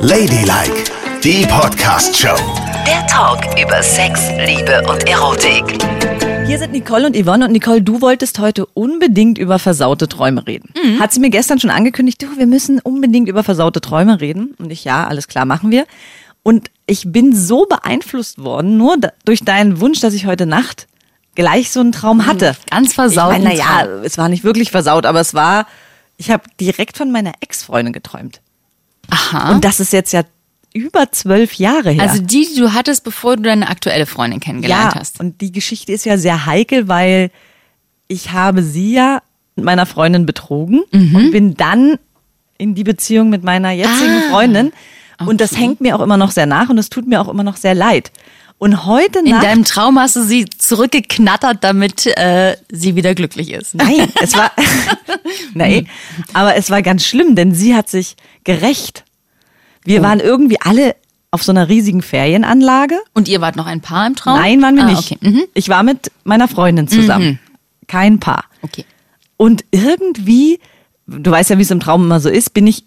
Ladylike, die Podcast-Show. Der Talk über Sex, Liebe und Erotik. Hier sind Nicole und Yvonne und Nicole, du wolltest heute unbedingt über versaute Träume reden. Hat sie mir gestern schon angekündigt, du, wir müssen unbedingt über versaute Träume reden. Und ich, ja, alles klar, machen wir. Und ich bin so beeinflusst worden, nur da, durch deinen Wunsch, dass ich heute Nacht gleich so einen Traum hatte. Ganz versaut. Ich meine, naja, es war nicht wirklich versaut, aber es war, ich habe direkt von meiner Ex-Freundin geträumt. Aha. Und das ist jetzt ja über zwölf Jahre her. Also die, die du hattest, bevor du deine aktuelle Freundin kennengelernt ja, hast. Und die Geschichte ist ja sehr heikel, weil ich habe sie ja mit meiner Freundin betrogen Mhm. und bin dann in die Beziehung mit meiner jetzigen Ah, Freundin. Und das hängt mir auch immer noch sehr nach und es tut mir auch immer noch sehr leid. Und heute In Nacht. deinem Traum hast du sie zurückgeknattert, damit äh, sie wieder glücklich ist. Nein, es war. Nein, aber es war ganz schlimm, denn sie hat sich gerecht. Wir waren irgendwie alle auf so einer riesigen Ferienanlage. Und ihr wart noch ein Paar im Traum? Nein, waren wir ah, nicht. Okay. Mhm. Ich war mit meiner Freundin zusammen. Kein Paar. okay. Und irgendwie, du weißt ja, wie es im Traum immer so ist, bin ich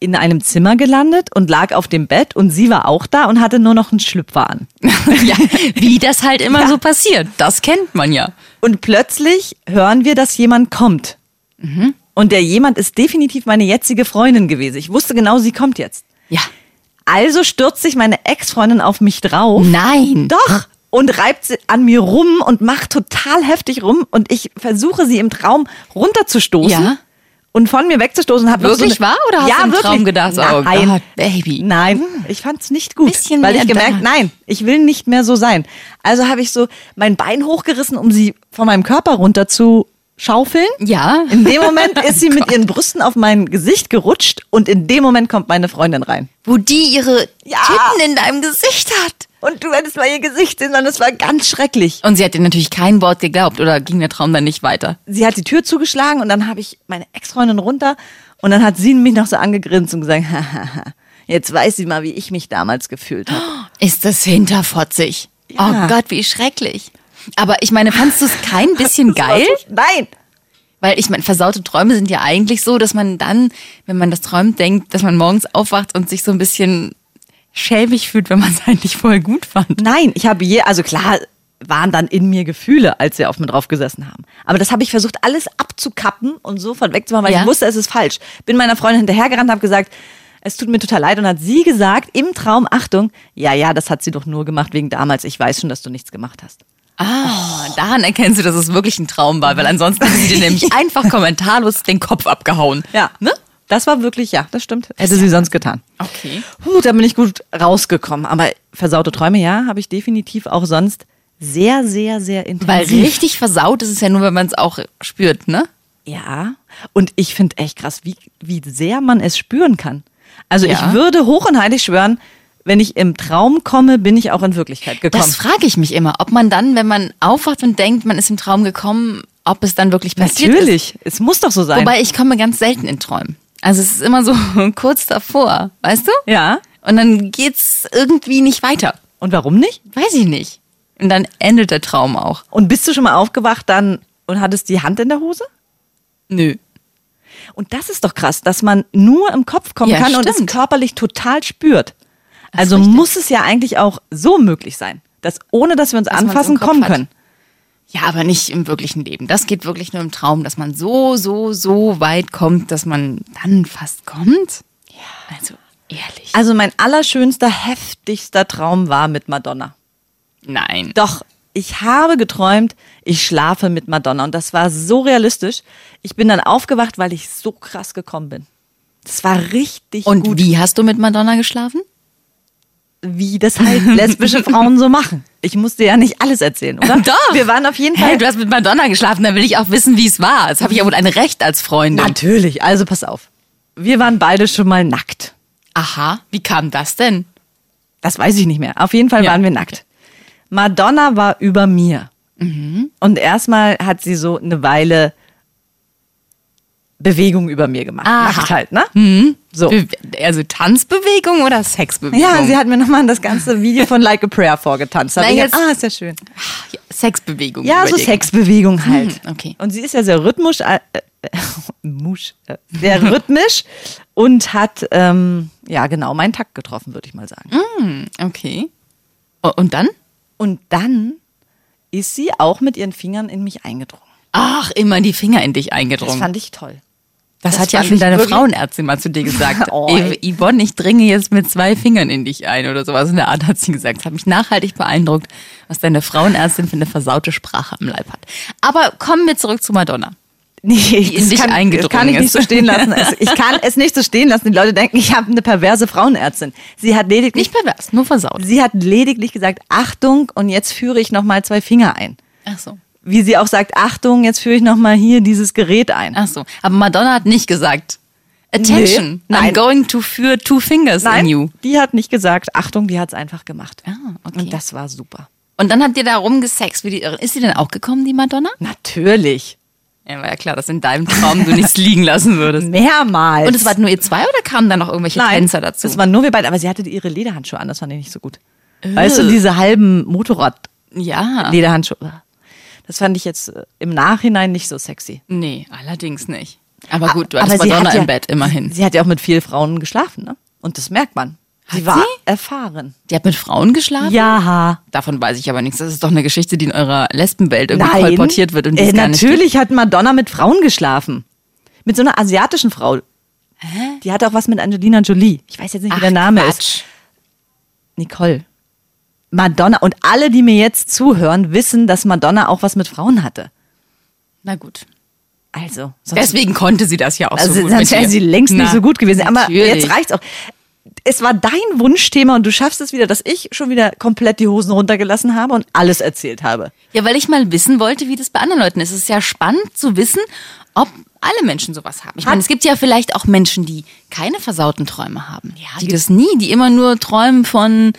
in einem Zimmer gelandet und lag auf dem Bett und sie war auch da und hatte nur noch einen Schlüpfer an. ja, wie das halt immer Ja. so passiert. Das kennt man ja. Und plötzlich hören wir, dass jemand kommt. Und der jemand ist definitiv meine jetzige Freundin gewesen. Ich wusste genau, sie kommt jetzt. Ja. Also stürzt sich meine Ex-Freundin auf mich drauf. Nein. Doch. Und reibt sie an mir rum und macht total heftig rum. Und ich versuche sie im Traum runterzustoßen. Ja. Und von mir wegzustoßen. Hab noch Wirklich so eine, wahr? Oder hast ja, du im wirklich. Traum gedacht, oh nein, Gott, Baby? Nein, ich fand's nicht gut. Bisschen weil ich gemerkt, da. nein, ich will nicht mehr so sein. Also habe ich so mein Bein hochgerissen, um sie von meinem Körper runter zu schaufeln. Ja. In dem Moment ist sie mit ihren Brüsten auf mein Gesicht gerutscht und in dem Moment kommt meine Freundin rein. Wo die ihre Ja. Titten in deinem Gesicht hat. Und du hättest mal ihr Gesicht sehen, sondern es war ganz schrecklich. Und sie hat dir natürlich kein Wort geglaubt oder ging der Traum dann nicht weiter? Sie hat die Tür zugeschlagen und dann habe ich meine Ex-Freundin runter und dann hat sie mich noch so angegrinst und gesagt, hahaha, jetzt weiß sie mal, wie ich mich damals gefühlt habe. Ist das hinterfotzig? Ja. Oh Gott, wie schrecklich. Aber ich meine, fandst du es kein bisschen geil? Nein! Weil ich meine, versaute Träume sind ja eigentlich so, dass man dann, wenn man das träumt, denkt, dass man morgens aufwacht und sich so ein bisschen schäbig fühlt, wenn man es eigentlich voll gut fand. Nein, ich habe je, also klar waren dann in mir Gefühle, als sie auf mir drauf gesessen haben. Aber das habe ich versucht, alles abzukappen und sofort wegzumachen, weil Ja. ich wusste, es ist falsch. Bin meiner Freundin hinterhergerannt, habe gesagt, es tut mir total leid und hat sie gesagt im Traum, Achtung, ja, ja, das hat sie doch nur gemacht wegen damals. Ich weiß schon, dass du nichts gemacht hast. Ah, daran erkennst du, dass es wirklich ein Traum war, weil ansonsten hätte sie dir nämlich einfach kommentarlos den Kopf abgehauen. Ja, Ne? Das war wirklich, ja, das stimmt. Hätte sie sonst getan. Okay. Puh, da bin ich gut rausgekommen. Aber versaute Träume, ja, habe ich definitiv auch sonst sehr, sehr, sehr intensiv. Weil richtig versaut ist es ja nur, wenn man es auch spürt, ne? Ja, und ich finde echt krass, wie, wie sehr man es spüren kann. Also Ja. ich würde hoch und heilig schwören, wenn ich im Traum komme, bin ich auch in Wirklichkeit gekommen. Das frage ich mich immer, ob man dann, wenn man aufwacht und denkt, man ist im Traum gekommen, ob es dann wirklich passiert ist. Natürlich, es muss doch so sein. Wobei ich komme ganz selten in Träumen. Also es ist immer so kurz davor, weißt du? ja, Und dann geht's irgendwie nicht weiter. und warum nicht? Weiß ich nicht. Und dann endet der Traum auch. Und bist du schon mal aufgewacht dann und hattest die Hand in der Hose? Nö. Und das ist doch krass, dass man nur im Kopf kommen Ja, kann und es stimmt. körperlich total spürt. Also richtig. muss es ja eigentlich auch so möglich sein, dass ohne dass wir uns im anfassen kommen hat. können. Ja, aber nicht im wirklichen Leben. Das geht wirklich nur im Traum, dass man so, so, so weit kommt, dass man dann fast kommt. Ja. Also ehrlich. Also mein allerschönster, heftigster Traum war mit Madonna. Nein. Doch, ich habe geträumt, ich schlafe mit Madonna und das war so realistisch. Ich bin dann aufgewacht, weil ich so krass gekommen bin. Das war richtig Und gut, wie hast du mit Madonna geschlafen? Wie das halt lesbische Frauen so machen. Ich musste ja nicht alles erzählen, oder? Doch. Wir waren auf jeden Fall. Hey, du hast mit Madonna geschlafen, dann will ich auch wissen, wie es war. Das habe ich ja wohl ein Recht als Freundin. Natürlich, also pass auf. Wir waren beide schon mal nackt. Aha, wie kam das denn? Das weiß ich nicht mehr. Auf jeden Fall Ja. waren wir nackt. Madonna war über mir. Mhm. Und erstmal hat sie so eine Weile Bewegung über mir gemacht. Aha. Nackt halt, ne? So. Be also Tanzbewegung oder Sexbewegung? Ja, sie hat mir nochmal das ganze Video von Like a Prayer vorgetanzt. Nein, jetzt- gedacht, ah, ist ja schön. Sexbewegung. Ja, so. Sexbewegung halt. Hm, okay. Und sie ist ja sehr rhythmisch, äh, äh, musch, äh, sehr rhythmisch und hat, ähm, ja genau, meinen Takt getroffen, würde ich mal sagen. Okay. O- Und dann? Und dann ist sie auch mit ihren Fingern in mich eingedrungen. Ach, immer die Finger in dich Das eingedrungen. fand ich toll. Das, das hat ja schon deine Frauenärztin mal zu dir gesagt. Oh, Ey. Yvonne, ich dringe jetzt mit zwei Fingern in dich ein oder sowas in der Art hat sie gesagt. Das hat mich nachhaltig beeindruckt, was deine Frauenärztin für eine versaute Sprache am Leib hat. Aber kommen wir zurück zu Madonna. Nee, in das dich kann, eingedrungen kann ich nicht so stehen lassen. Ich kann es nicht so stehen lassen. Die Leute denken, ich habe eine perverse Frauenärztin. Sie hat lediglich, Nicht pervers, nur versaut. sie hat lediglich gesagt, Achtung, und jetzt führe ich noch mal zwei Finger ein. Ach so. Wie sie auch sagt, Achtung, jetzt führe ich noch mal hier dieses Gerät ein. Ach so. Aber Madonna hat nicht gesagt, Attention, Nee, I'm going to führ two fingers Nein, in you. die hat nicht gesagt, Achtung, die hat es einfach gemacht. Ah, okay. Und das war super. Und dann habt ihr da rumgesext wie die Irren. Ist sie denn auch gekommen, die Madonna? Natürlich. Ja, war ja klar, dass in deinem Traum du nichts liegen lassen würdest. Mehrmals. Und es waren nur ihr zwei oder kamen da noch irgendwelche Nein, Tänzer dazu? Es waren nur wir beide, aber sie hatte ihre Lederhandschuhe an, das fand ich nicht so gut. Weißt du, diese halben Motorrad-Lederhandschuhe. ja. Das fand ich jetzt äh, im Nachhinein nicht so sexy. Nee, allerdings nicht. Aber gut, du hattest sie Madonna hat ja- im Bett, immerhin. Sie hat ja auch mit vielen Frauen geschlafen, ne? Und das merkt man. Sie Hat war sie? erfahren. Die hat mit Frauen geschlafen? Ja. Davon weiß ich aber nichts. Das ist doch eine Geschichte, die in eurer Lesbenwelt irgendwie Nein. kolportiert wird und die äh, gar nicht Natürlich hat Madonna mit Frauen geschlafen. Mit so einer asiatischen Frau. Die hatte auch was mit Angelina Jolie. Ich weiß jetzt nicht, gibt. wie der Name ist. Quatsch. Nicole. Madonna. Und alle, die mir jetzt zuhören, wissen, dass Madonna auch was mit Frauen hatte. Na gut. Also. Deswegen konnte sie das ja auch Also so gut. sonst wäre sie längst Na, nicht so gut gewesen. Aber natürlich. jetzt reicht's auch. Es war dein Wunschthema und du schaffst es wieder, dass ich schon wieder komplett die Hosen runtergelassen habe und alles erzählt habe. Ja, weil ich mal wissen wollte, wie das bei anderen Leuten ist. Es ist ja spannend zu wissen, ob alle Menschen sowas haben. Ich meine, es gibt ja vielleicht auch Menschen, die keine versauten Träume haben. die das nie, die immer nur träumen von,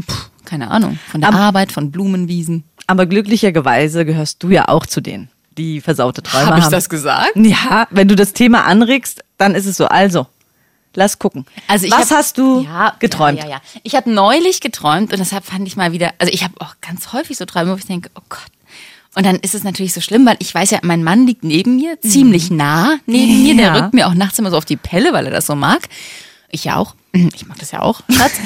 pff, keine Ahnung, von der Arbeit, von Blumenwiesen. Aber glücklicherweise gehörst du ja auch zu denen, die versaute Träume Hab haben. ich das gesagt? Ja, wenn du das Thema anregst, dann ist es so. Also, lass gucken. Also Was hab- hast du ja, geträumt? Ja, ja, ja. Ich habe neulich geträumt und deshalb fand ich mal wieder, also ich habe auch ganz häufig so Träume, wo ich denke, oh Gott. Und dann ist es natürlich so schlimm, weil ich weiß ja, mein Mann liegt neben mir, ziemlich nah neben mir. Der Mhm. Ja. rückt mir auch nachts immer so auf die Pelle, weil er das so mag. Ich ja auch. Ich mag das ja auch, Schatz.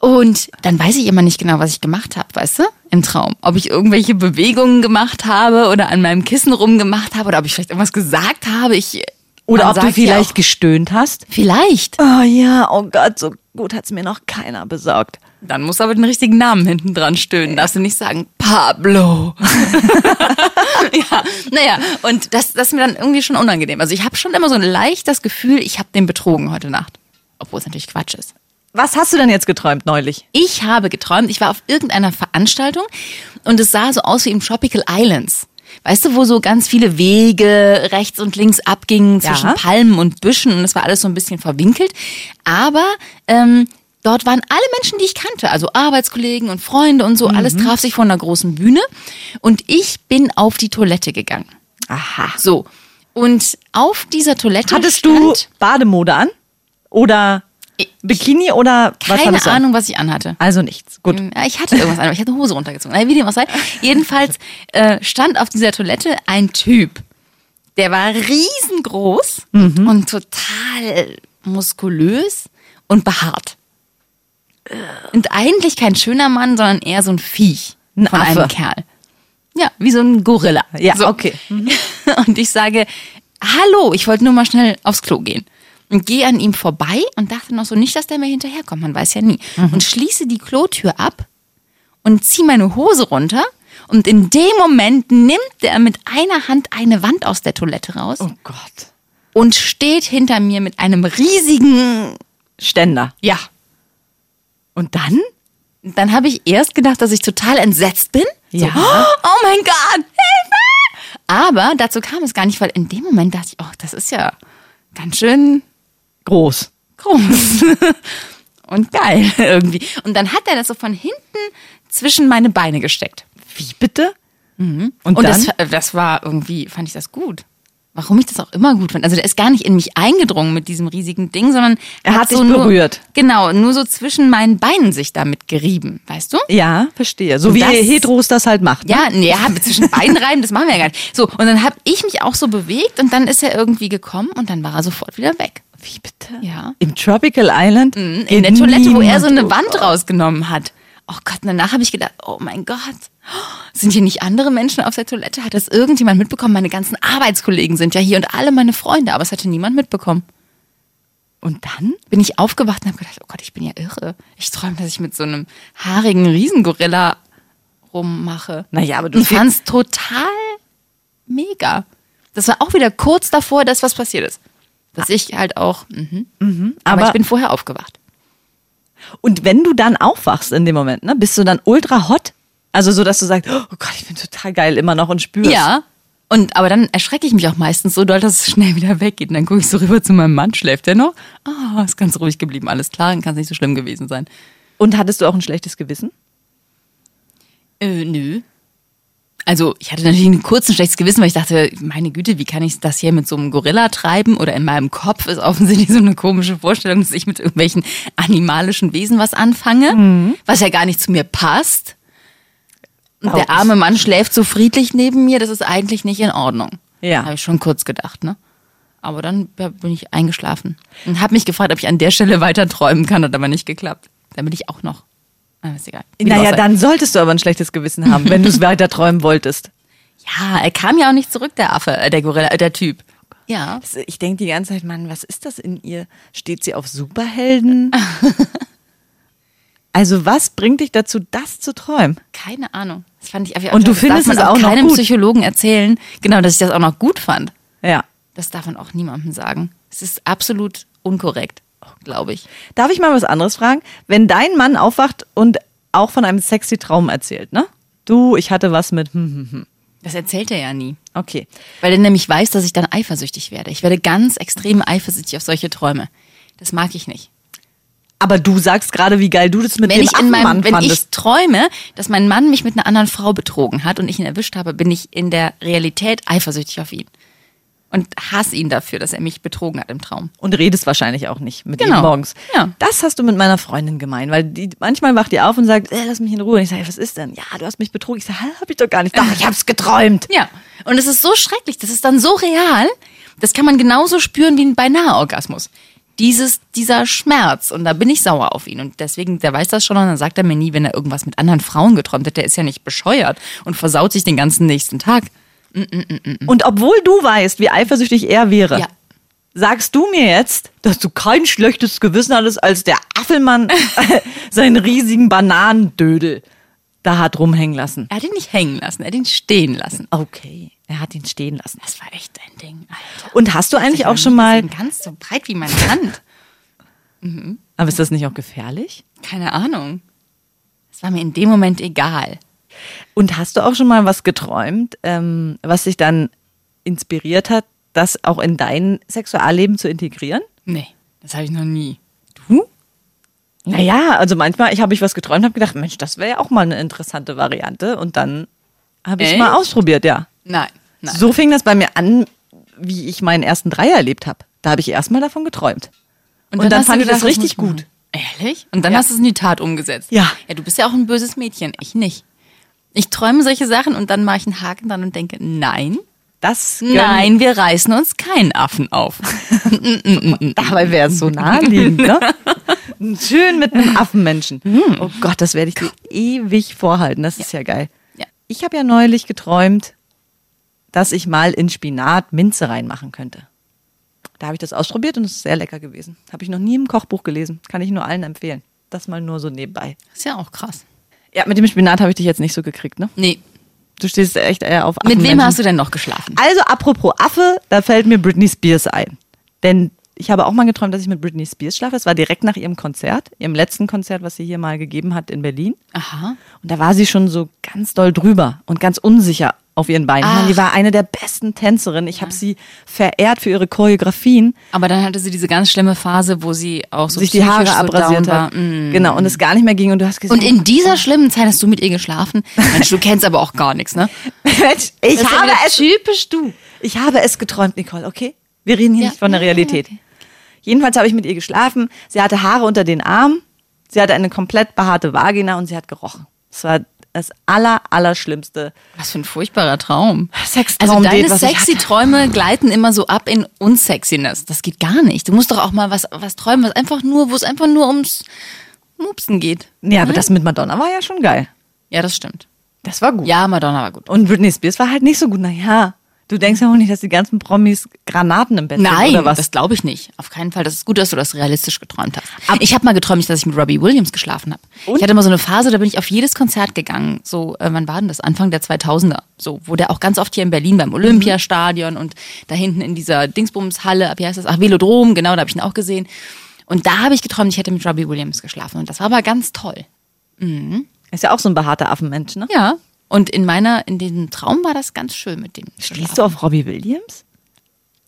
Und dann weiß ich immer nicht genau, was ich gemacht habe, weißt du, im Traum. Ob ich irgendwelche Bewegungen gemacht habe oder an meinem Kissen rumgemacht habe oder ob ich vielleicht irgendwas gesagt habe. Ich, Oder ob du vielleicht auch- gestöhnt hast? Vielleicht. Oh ja, oh Gott, so gut hat's mir noch keiner besorgt. Dann musst du aber den richtigen Namen hinten dran stöhnen. Darfst du nicht sagen, Pablo. ja, naja, und das, das ist mir dann irgendwie schon unangenehm. Also ich habe schon immer so ein leichtes Gefühl, ich habe den betrogen heute Nacht. Obwohl es natürlich Quatsch ist. Was hast du denn jetzt geträumt neulich? Ich habe geträumt, ich war auf irgendeiner Veranstaltung und es sah so aus wie im Tropical Islands. Weißt du, wo so ganz viele Wege rechts und links abgingen zwischen Ja. Palmen und Büschen und es war alles so ein bisschen verwinkelt. Aber ähm, dort waren alle Menschen, die ich kannte, also Arbeitskollegen und Freunde und so, alles traf sich vor einer großen Bühne und ich bin auf die Toilette gegangen. Aha. So. Und auf dieser Toilette Hattest du Bademode an? Oder Bikini oder was keine? Ahnung, was ich anhatte. Also nichts. Gut. Ja, ich hatte irgendwas an, aber ich hatte eine Hose runtergezogen. Wie dem auch sei. Jedenfalls äh, stand auf dieser Toilette ein Typ. Der war riesengroß Mhm. und total muskulös und behaart. Und eigentlich kein schöner Mann, sondern eher so ein Viech Ein von Affe. einem Kerl. Ja, wie so ein Gorilla. Ja, so. okay. Und ich sage, hallo, ich wollte nur mal schnell aufs Klo gehen. Und gehe an ihm vorbei und dachte noch so, nicht, dass der mir hinterherkommt, man weiß ja nie. Mhm. Und schließe die Klotür ab und ziehe meine Hose runter. Und in dem Moment nimmt er mit einer Hand eine Wand aus der Toilette raus Oh Gott. und steht hinter mir mit einem riesigen, Ständer. ja. Und dann? Dann habe ich erst gedacht, dass ich total entsetzt bin. Ja. So, oh mein Gott, Hilfe! Aber dazu kam es gar nicht, weil in dem Moment dachte ich, oh, das ist ja ganz schön Groß. groß und geil irgendwie. Und dann hat er das so von hinten zwischen meine Beine gesteckt. Wie bitte? Und, Und dann? das, das war irgendwie, fand ich das gut. Warum ich das auch immer gut fand. Also der ist gar nicht in mich eingedrungen mit diesem riesigen Ding, sondern Er hat dich nur, berührt. Genau, nur so zwischen meinen Beinen sich damit gerieben, weißt du? ja, verstehe. So Und wie das- Heteros das halt macht. ne? Ja, nee, ja, zwischen Beinen reiben, das machen wir ja gar nicht. So, und dann habe ich mich auch so bewegt und dann ist er irgendwie gekommen und dann war er sofort wieder weg. Wie bitte? Ja. Im Tropical Island? In Geht der Toilette, wo er so eine Wand rausgenommen hat. Oh Gott, danach habe ich gedacht, oh mein Gott, sind hier nicht andere Menschen auf der Toilette? Hat das irgendjemand mitbekommen? Meine ganzen Arbeitskollegen sind ja hier und alle meine Freunde, aber es hatte niemand mitbekommen. Und dann? Bin ich aufgewacht und habe gedacht, oh Gott, ich bin ja irre. Ich träume, dass ich mit so einem haarigen Riesengorilla rummache. Naja, aber du und stehst- fand's total mega. Das war auch wieder kurz davor, dass was passiert ist. Dass ich halt auch, mhm. aber, aber- ich bin vorher aufgewacht. Und wenn du dann aufwachst in dem Moment, ne, bist du dann ultra hot? Also so, dass du sagst, oh Gott, ich bin total geil immer noch und spürst. Ja. Und aber dann erschrecke ich mich auch meistens so doll, dass es schnell wieder weggeht. Und dann gucke ich so rüber zu meinem Mann, schläft der noch? Ah, ist ganz ruhig geblieben, alles klar, dann kann es nicht so schlimm gewesen sein. Und hattest du auch ein schlechtes Gewissen? Äh, nö. Also, ich hatte natürlich ein kurzes schlechtes Gewissen, weil ich dachte, meine Güte, wie kann ich das hier mit so einem Gorilla treiben? Oder in meinem Kopf ist offensichtlich so eine komische Vorstellung, dass ich mit irgendwelchen animalischen Wesen was anfange, was ja gar nicht zu mir passt. Und der arme Mann schläft so friedlich neben mir, das ist eigentlich nicht in Ordnung. Ja. Habe ich schon kurz gedacht, ne? Aber dann bin ich eingeschlafen und habe mich gefragt, ob ich an der Stelle weiter träumen kann, hat aber nicht geklappt. Dann bin ich auch noch. Ah, ist egal. Wie auch Naja, dann solltest du aber ein schlechtes Gewissen haben, wenn du es weiter träumen wolltest. Ja, er kam ja auch nicht zurück, der Affe, äh, der Gorilla, äh, der Typ. Ja. Ich denke die ganze Zeit, Mann, was ist das in ihr? Steht sie auf Superhelden? also was bringt dich dazu, das zu träumen? Keine Ahnung. Das fand ich einfach- Und du findest es auch noch keinem gut? Psychologen erzählen, genau, dass ich das auch noch gut fand. Ja. Das darf man auch niemandem sagen. Es ist absolut unkorrekt, glaube ich. Darf ich mal was anderes fragen? Wenn dein Mann aufwacht und auch von einem sexy Traum erzählt, ne? Du, ich hatte was mit hm, hm, hm. Das erzählt er ja nie. Okay. Weil er nämlich weiß, dass ich dann eifersüchtig werde. Ich werde ganz extrem eifersüchtig auf solche Träume. Das mag ich nicht. Aber du sagst gerade, wie geil du das mit wenn dem ich in meinem, wenn ich fandest. träume, dass mein Mann mich mit einer anderen Frau betrogen hat und ich ihn erwischt habe, bin ich in der Realität eifersüchtig auf ihn. Und hasse ihn dafür, dass er mich betrogen hat im Traum. Und redest wahrscheinlich auch nicht mit Genau. ihm morgens. Ja. Das hast du mit meiner Freundin gemein, weil die manchmal wacht die auf und sagt, äh, lass mich in Ruhe. Und ich sage, was ist denn? Ja, du hast mich betrogen. Ich sage, hab ich doch gar nicht. Doch, ich hab's geträumt. Ja. Und es ist so schrecklich, das ist dann so real, das kann man genauso spüren wie ein beinahe Orgasmus. Dieses, dieser Schmerz. Und da bin ich sauer auf ihn. Und deswegen, der weiß das schon und dann sagt er mir nie, wenn er irgendwas mit anderen Frauen geträumt hat, der ist ja nicht bescheuert und versaut sich den ganzen nächsten Tag. Und obwohl du weißt, wie eifersüchtig er wäre, Ja. sagst du mir jetzt, dass du kein schlechtes Gewissen hattest, als der Affelmann seinen riesigen Bananendödel da hat rumhängen lassen. Er hat ihn nicht hängen lassen, er hat ihn stehen lassen. Okay, er hat ihn stehen lassen. Das war echt ein Ding, Alter. Und hast du eigentlich Ich auch schon mal, Ganz so breit wie meine Hand. aber ist das nicht auch gefährlich? Keine Ahnung. Es war mir in dem Moment egal. Und hast du auch schon mal was geträumt, ähm, was dich dann inspiriert hat, das auch in dein Sexualleben zu integrieren? Nee, das habe ich noch nie. Du? Naja, also manchmal ich habe ich was geträumt, habe gedacht, Mensch, das wäre ja auch mal eine interessante Variante. Und dann habe ich Echt? mal ausprobiert, ja. Nein. nein. So fing das bei mir an, wie ich meinen ersten Dreier erlebt habe. Da habe ich erstmal davon geträumt. Und dann du fand ich das richtig gut. Ehrlich? Und dann Ja. hast du es in die Tat umgesetzt. Ja. Ja, du bist ja auch ein böses Mädchen. Ich nicht. Ich träume solche Sachen und dann mache ich einen Haken dran und denke, nein, Das nein, wir reißen uns keinen Affen auf. Dabei wäre es so naheliegend, ne? Schön mit einem Affenmenschen. Oh Gott, das werde ich dir ewig vorhalten. Das ist ja geil. Ja. Ich habe ja neulich geträumt, dass ich mal in Spinat Minze reinmachen könnte. Da habe ich das ausprobiert und es ist sehr lecker gewesen. Habe ich noch nie im Kochbuch gelesen. Kann ich nur allen empfehlen. Das mal nur so nebenbei. Ist ja auch krass. Ja, mit dem Spinat habe ich dich jetzt nicht so gekriegt, ne? Nee. Du stehst echt eher auf Mit wem hast du denn noch geschlafen? Also apropos Affe, da fällt mir Britney Spears ein. Denn ich habe auch mal geträumt, dass ich mit Britney Spears schlafe. Das war direkt nach ihrem Konzert, ihrem letzten Konzert, was sie hier mal gegeben hat in Berlin. Aha. Und da war sie schon so ganz doll drüber und ganz unsicher auf ihren Beinen. Meine, die war eine der besten Tänzerinnen. Ich habe sie verehrt für ihre Choreografien, Aber dann hatte sie diese ganz schlimme Phase, wo sie auch so sich die Haare so abrasiert hat. war. Mm. Genau, und es gar nicht mehr ging. Und du hast gesagt, Und in dieser schlimmen Zeit hast du mit ihr geschlafen? Mensch, du kennst aber auch gar nichts, ne? Mensch, ich Das habe es typisch du. Ich habe es geträumt, Nicole, okay? Wir reden hier Ja. nicht von der Realität. okay. Jedenfalls habe ich mit ihr geschlafen. Sie hatte Haare unter den Armen. Sie hatte eine komplett behaarte Vagina und sie hat gerochen. Es war das aller, allerschlimmste Was für ein furchtbarer Traum. Sextraum Also deine sexy. Träume gleiten immer so ab in Unsexiness. Das geht gar nicht. Du musst doch auch mal was, was träumen, was einfach nur, wo es einfach nur ums Mupsen geht. Ja, aber das mit Madonna war ja schon geil. Ja, das stimmt. Das war gut. Ja, Madonna war gut. Und Britney Spears war halt nicht so gut. Naja, du denkst ja auch nicht, dass die ganzen Promis Granaten im Bett Nein, sind oder was? das glaube ich nicht. Auf keinen Fall. Das ist gut, dass du das realistisch geträumt hast. ich habe mal geträumt, dass ich mit Robbie Williams geschlafen habe. Ich hatte mal so eine Phase, da bin ich auf jedes Konzert gegangen. So, äh, wann war denn das? Anfang der 2000er. So, wo der auch ganz oft hier in Berlin beim Olympiastadion und da hinten in dieser Dingsbumshalle, wie heißt das? Ach, Velodrom, genau, da habe ich ihn auch gesehen. Und da habe ich geträumt, ich hätte mit Robbie Williams geschlafen. Und das war aber ganz toll. Ist ja auch so ein behaarter Affenmensch, ne? Ja. Und in meiner, in diesem Traum war das ganz schön mit dem. Stehst du auf Robbie Williams?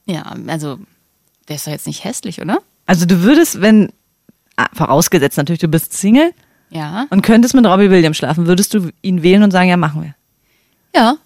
Ja, also, der ist doch jetzt nicht hässlich, oder? Also du würdest, wenn, ah, vorausgesetzt natürlich, du bist Single Ja. und könntest mit Robbie Williams schlafen, würdest du ihn wählen und sagen, ja, machen wir. Ja.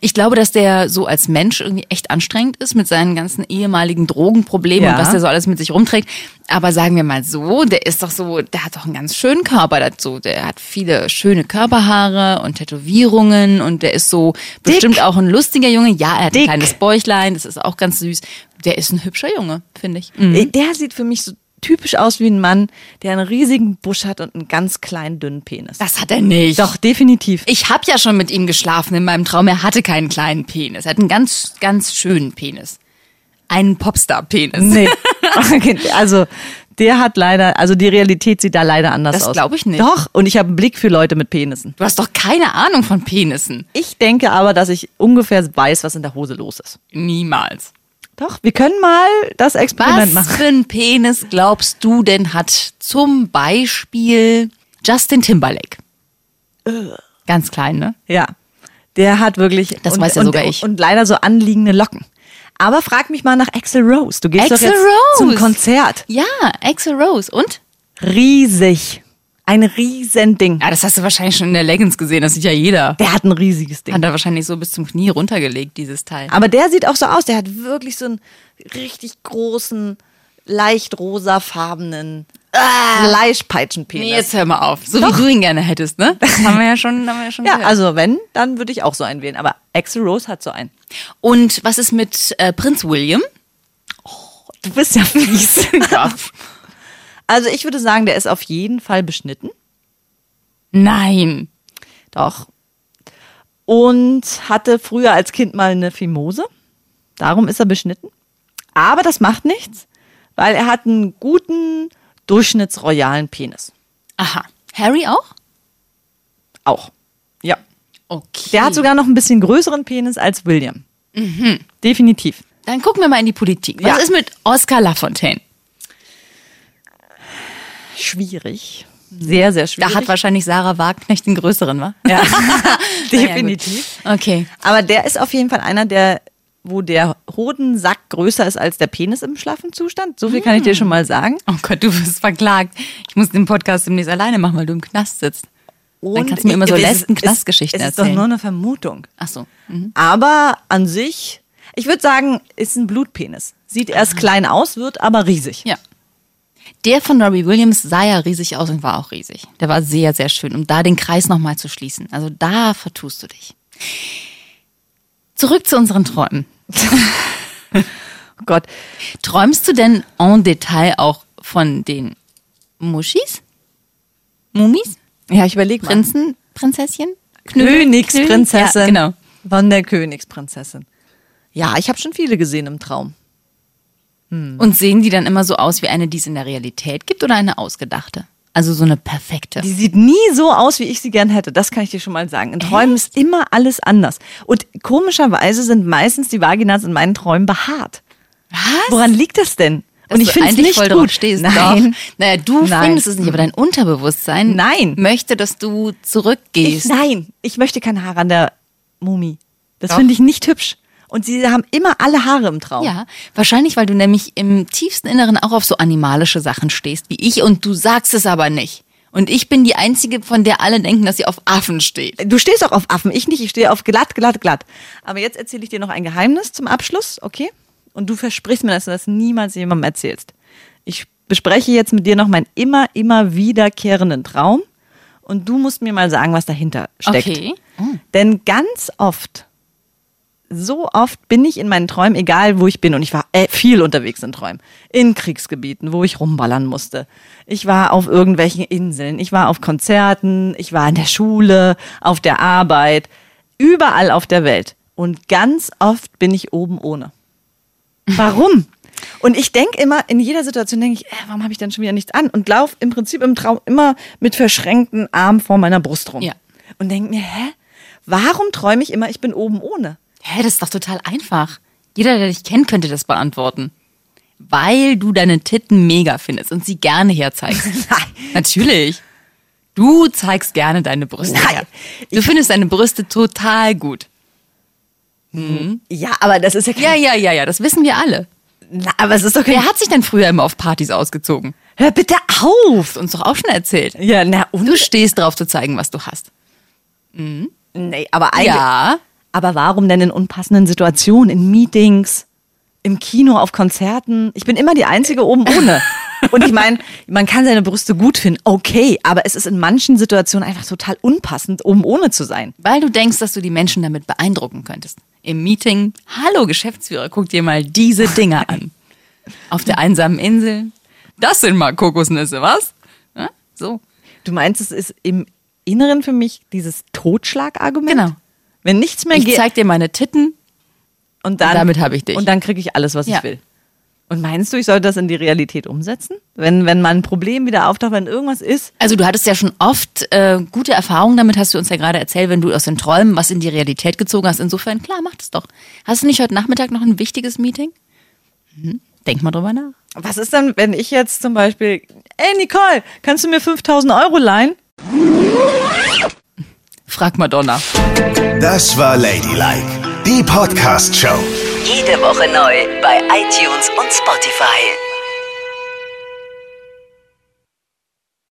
Ich glaube, dass der so als Mensch irgendwie echt anstrengend ist mit seinen ganzen ehemaligen Drogenproblemen Ja. und was der so alles mit sich rumträgt. Aber sagen wir mal so, der ist doch so, der hat doch einen ganz schönen Körper dazu. Der hat viele schöne Körperhaare und Tätowierungen und der ist so bestimmt auch ein lustiger Junge. Ja, er hat Dick. ein kleines Bäuchlein, das ist auch ganz süß. Der ist ein hübscher Junge, finde ich. Äh, Der sieht für mich so typisch aus wie ein Mann, der einen riesigen Busch hat und einen ganz kleinen, dünnen Penis. Das hat er nicht. Doch, definitiv. Ich habe ja schon mit ihm geschlafen in meinem Traum. Er hatte keinen kleinen Penis. Er hat einen ganz, ganz schönen Penis. Einen Popstar-Penis. Nee. Okay, also der hat leider, also die Realität sieht da leider anders Das aus. glaub ich nicht. Doch, und ich habe einen Blick für Leute mit Penissen. Du hast doch keine Ahnung von Penissen. Ich denke aber, dass ich ungefähr weiß, was in der Hose los ist. Niemals. Doch, wir können mal das Experiment Was machen. für ein Penis glaubst du denn hat zum Beispiel Justin Timberlake? Ganz klein, ne? Ja. Der hat wirklich. Das und, weiß ja und, sogar ich. Und leider so anliegende Locken. Aber frag mich mal nach Axel Rose. Du gehst Axl doch jetzt Rose. zum Konzert. Ja, Axel Rose. Und? Riesig. Ein riesen Ding. Ja, das hast du wahrscheinlich schon in der Leggings gesehen. Das sieht ja jeder. Der hat ein riesiges Ding. Hat er wahrscheinlich so bis zum Knie runtergelegt, dieses Teil. Aber der sieht auch so aus. Der hat wirklich so einen richtig großen, leicht rosafarbenen Fleischpeitschenpenis. Nee, jetzt hör mal auf. So Doch. wie du ihn gerne hättest, ne? Das haben wir ja schon, haben wir ja schon ja, gehört. also wenn, dann würde ich auch so einen wählen. Aber Axel Rose hat so einen. Und was ist mit äh, Prinz William? Du bist ja fies. Ja. Also ich würde sagen, der ist auf jeden Fall beschnitten. Nein. Doch. Und hatte früher als Kind mal eine Fimose. Darum ist er beschnitten. Aber das macht nichts, weil er hat einen guten, durchschnittsroyalen Penis. Aha. Harry auch? Auch. Ja. Okay. Der hat sogar noch ein bisschen größeren Penis als William. Definitiv. Dann gucken wir mal in die Politik. Was Ja. ist mit Oscar Lafontaine? Schwierig. Sehr, sehr schwierig. Da hat wahrscheinlich Sarah Wagenknecht den größeren, wa? ja. Definitiv. Okay. Aber der ist auf jeden Fall einer, der, wo der Hodensack größer ist als der Penis im schlaffen Zustand. So viel kann ich dir schon mal sagen. Oh Gott, du wirst verklagt. Ich muss den Podcast demnächst alleine machen, weil du im Knast sitzt. Dann kannst du mir immer so letzten es- Knastgeschichten Es ist erzählen. doch nur eine Vermutung. Ach so. Mhm. Aber an sich, ich würde sagen, ist ein Blutpenis. Sieht erst klein aus, wird aber riesig. Ja. Der von Robbie Williams sah ja riesig aus und war auch riesig. Der war sehr, sehr schön, um da den Kreis nochmal zu schließen. Also da vertust du dich. Zurück zu unseren Träumen. Oh Gott. Träumst du denn en Detail auch von den Muschis? Mumis? Ja, ich überlege mal. Prinzen? Prinzesschen? Königsprinzessin. Ja, genau. Von der Königsprinzessin. Ja, ich habe schon viele gesehen im Traum. Und sehen die dann immer so aus wie eine, die es in der Realität gibt oder eine ausgedachte? Also so eine perfekte. Die sieht nie so aus, wie ich sie gern hätte. Das kann ich dir schon mal sagen. In Träumen ist immer alles anders. Und komischerweise sind meistens die Vaginas in meinen Träumen behaart. Was? Woran liegt das denn? Dass Und ich finde es nicht voll gut. stehst. Nein. Doch. Naja, du Nein. findest es nicht, aber dein Unterbewusstsein Nein. möchte, dass du Ich, zurückgehst. nein, ich möchte keine Haare an der Mumie. Das finde ich nicht hübsch. Und sie haben immer alle Haare im Traum. Ja, wahrscheinlich, weil du nämlich im tiefsten Inneren auch auf so animalische Sachen stehst wie ich und du sagst es aber nicht. Und ich bin die Einzige, von der alle denken, dass sie auf Affen steht. Du stehst auch auf Affen, ich nicht. Ich stehe auf glatt, glatt, glatt. Aber jetzt erzähle ich dir noch ein Geheimnis zum Abschluss, okay? Und du versprichst mir, dass du das niemals jemandem erzählst. Ich bespreche jetzt mit dir noch meinen immer, immer wiederkehrenden Traum. Und du musst mir mal sagen, was dahinter steckt. Okay. Denn ganz oft, so oft bin ich in meinen Träumen, egal wo ich bin, und ich war äh, viel unterwegs in Träumen, in Kriegsgebieten, wo ich rumballern musste. Ich war auf irgendwelchen Inseln, ich war auf Konzerten, ich war in der Schule, auf der Arbeit, überall auf der Welt. Und ganz oft bin ich oben ohne. Warum? Und ich denke immer, in jeder Situation denke ich, äh, warum habe ich dann schon wieder nichts an? Und laufe im Prinzip im Traum immer mit verschränkten Armen vor meiner Brust rum. Ja. Und denke mir, hä? Warum träume ich immer, ich bin oben ohne? Hä, das ist doch total einfach. Jeder, der dich kennt, könnte das beantworten. Weil du deine Titten mega findest und sie gerne herzeigst. Nein. Natürlich. Du zeigst gerne deine Brüste Nein. her. Du findest deine Brüste total gut. Ja, aber das ist ja kein, Ja, ja, ja, ja, das wissen wir alle. Na, aber es ist doch kein, Wer hat sich denn früher immer auf Partys ausgezogen? hör bitte auf! Uns doch auch schon erzählt. Ja, na, und? Du stehst drauf zu zeigen, was du hast. Nee, aber eigentlich, Ja. Aber warum denn in unpassenden Situationen, in Meetings, im Kino, auf Konzerten? Ich bin immer die Einzige oben ohne. Und ich meine, man kann seine Brüste gut finden, okay, aber es ist in manchen Situationen einfach total unpassend, oben ohne zu sein. Weil du denkst, dass du die Menschen damit beeindrucken könntest. Im Meeting, hallo Geschäftsführer, guck dir mal diese Dinger an. Auf der einsamen Insel. Das sind mal Kokosnüsse, was? Ja, so. Du meinst, es ist im Inneren für mich dieses Totschlagargument? Genau. Wenn nichts mehr Ich geht zeig dir meine Titten. und dann, damit hab ich dich. Und dann kriege ich alles, was Ja. ich will. Und meinst du, ich sollte das in die Realität umsetzen? Wenn, wenn mal ein Problem wieder auftaucht, wenn irgendwas ist? Also du hattest ja schon oft äh, gute Erfahrungen damit, hast du uns ja gerade erzählt, wenn du aus den Träumen was in die Realität gezogen hast. Insofern, klar, mach das doch. Hast du nicht heute Nachmittag noch ein wichtiges Meeting? Mhm. Denk mal drüber nach. Was ist dann, wenn ich jetzt zum Beispiel, ey Nicole, kannst du mir 5000 Euro leihen? Frag Madonna. Das war Ladylike, die Podcast-Show. Jede Woche neu bei iTunes und Spotify.